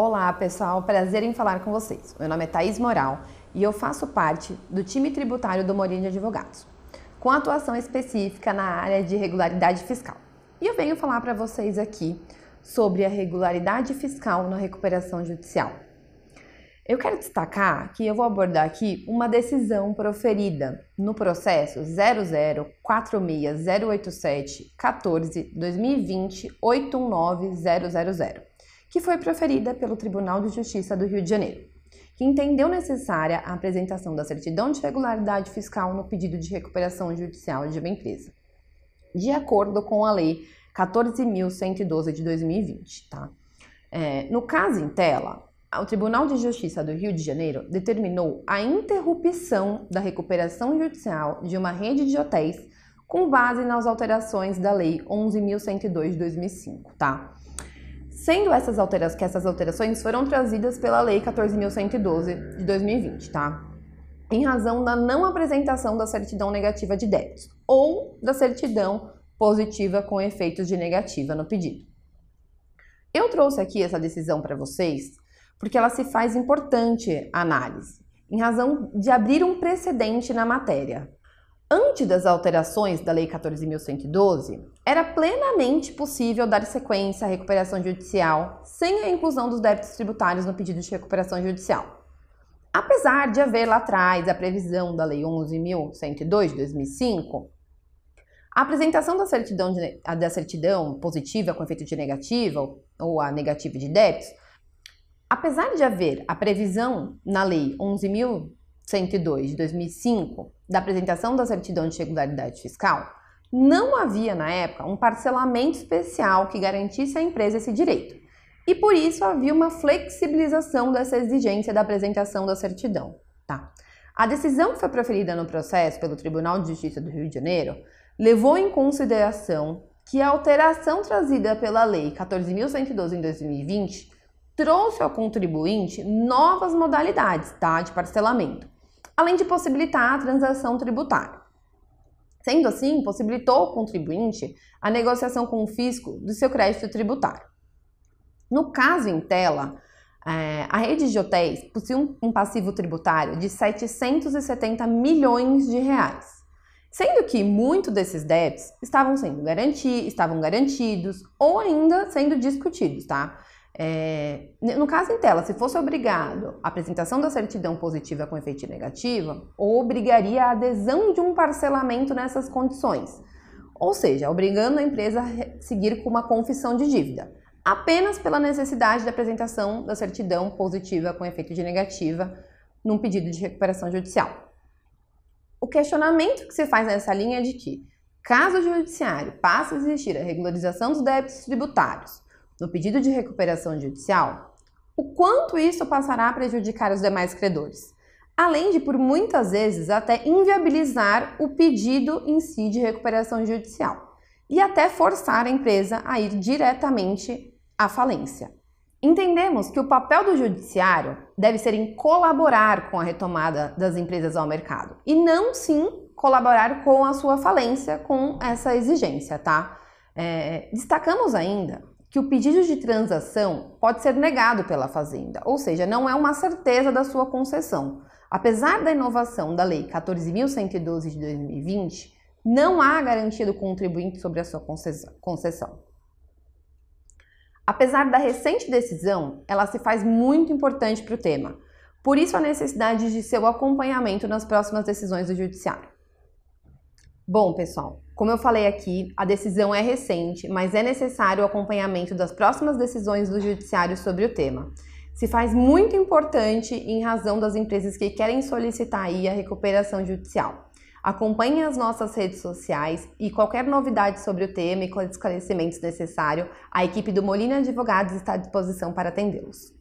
Olá, pessoal. Prazer em falar com vocês. Meu nome é Thaís Moral e eu faço parte do time tributário do Morinho de Advogados, com atuação específica na área de regularidade fiscal. E eu venho falar para vocês aqui sobre a regularidade fiscal na recuperação judicial. Eu quero destacar que eu vou abordar aqui uma decisão proferida no processo 0046087 14 2020 819000 que foi proferida pelo Tribunal de Justiça do Rio de Janeiro, que entendeu necessária a apresentação da certidão de regularidade fiscal no pedido de recuperação judicial de uma empresa, de acordo com a Lei 14.112 de 2020. Tá? É, no caso em tela, o Tribunal de Justiça do Rio de Janeiro determinou a interrupção da recuperação judicial de uma rede de hotéis com base nas alterações da Lei 11.102 de 2005, tá? Sendo essas alterações que essas alterações foram trazidas pela Lei 14.112 de 2020, tá? Em razão da não apresentação da certidão negativa de débitos ou da certidão positiva com efeitos de negativa no pedido. Eu trouxe aqui essa decisão para vocês porque ela se faz importante análise, em razão de abrir um precedente na matéria, Antes das alterações da Lei 14.112, era plenamente possível dar sequência à recuperação judicial sem a inclusão dos débitos tributários no pedido de recuperação judicial. Apesar de haver lá atrás a previsão da Lei 11.102 de 2005, a apresentação da certidão, de, da certidão positiva com efeito de negativa ou a negativa de débitos, apesar de haver a previsão na Lei 11.000 102 de 2005, da apresentação da certidão de regularidade fiscal, não havia na época um parcelamento especial que garantisse à empresa esse direito. E por isso havia uma flexibilização dessa exigência da apresentação da certidão. Tá? A decisão que foi proferida no processo pelo Tribunal de Justiça do Rio de Janeiro levou em consideração que a alteração trazida pela Lei 14.112 em 2020 trouxe ao contribuinte novas modalidades tá, de parcelamento, além de possibilitar a transação tributária. Sendo assim, possibilitou ao contribuinte a negociação com o fisco do seu crédito tributário. No caso em tela, é, a rede de hotéis possui um passivo tributário de 770 milhões de reais, sendo que muitos desses débitos estavam sendo garanti estavam garantidos ou ainda sendo discutidos, tá? É, no caso em tela, se fosse obrigado a apresentação da certidão positiva com efeito negativo, obrigaria a adesão de um parcelamento nessas condições, ou seja, obrigando a empresa a seguir com uma confissão de dívida, apenas pela necessidade da apresentação da certidão positiva com efeito de negativa num pedido de recuperação judicial. O questionamento que se faz nessa linha é de que, caso o judiciário passe a existir a regularização dos débitos tributários no pedido de recuperação judicial, o quanto isso passará a prejudicar os demais credores, além de, por muitas vezes, até inviabilizar o pedido em si de recuperação judicial e até forçar a empresa a ir diretamente à falência. Entendemos que o papel do judiciário deve ser em colaborar com a retomada das empresas ao mercado e não sim colaborar com a sua falência com essa exigência, tá? É, destacamos ainda que o pedido de transação pode ser negado pela Fazenda, ou seja, não é uma certeza da sua concessão. Apesar da inovação da Lei 14.112 de 2020, não há garantia do contribuinte sobre a sua concessão. Apesar da recente decisão, ela se faz muito importante para o tema. Por isso, a necessidade de seu acompanhamento nas próximas decisões do Judiciário. Bom, pessoal, como eu falei aqui, a decisão é recente, mas é necessário o acompanhamento das próximas decisões do Judiciário sobre o tema. Se faz muito importante em razão das empresas que querem solicitar aí a recuperação judicial. Acompanhe as nossas redes sociais e qualquer novidade sobre o tema e esclarecimentos necessários, a equipe do Molina Advogados está à disposição para atendê-los.